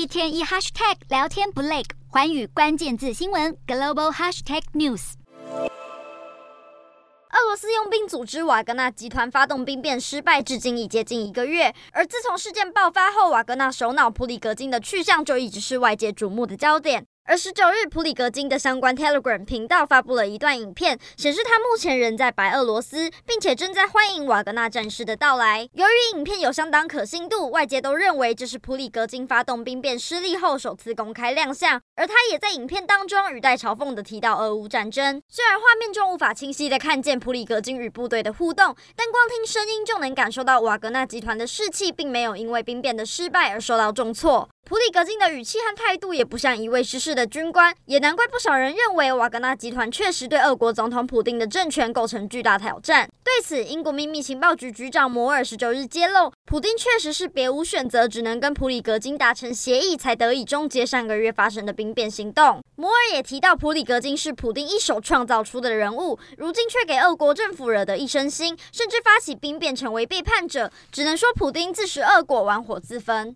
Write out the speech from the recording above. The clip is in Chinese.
一天一 hashtag 聊天不累，环宇关键字新闻 global hashtag news。俄罗斯佣兵组织瓦格纳集团发动兵变失败，至今已接近一个月。而自从事件爆发后，瓦格纳首脑普里格金的去向就一直是外界瞩目的焦点。而十九日，普里格金的相关 Telegram 频道发布了一段影片，显示他目前人在白俄罗斯，并且正在欢迎瓦格纳战士的到来。由于影片有相当可信度，外界都认为这是普里格金发动兵变失利后首次公开亮相。而他也在影片当中语带嘲讽地提到俄乌战争。虽然画面中无法清晰地看见普里格金与部队的互动，但光听声音就能感受到瓦格纳集团的士气并没有因为兵变的失败而受到重挫。普里格金的语气和态度也不像一位失势的军官，也难怪不少人认为瓦格纳集团确实对俄国总统普丁的政权构成巨大挑战。对此，英国秘密情报局局长摩尔十九日揭露，普丁确实是别无选择，只能跟普里格金达成协议，才得以终结上个月发生的兵变行动。摩尔也提到，普里格金是普丁一手创造出的人物，如今却给俄国政府惹得一身腥，甚至发起兵变，成为背叛者，只能说普丁自食恶果，玩火自焚。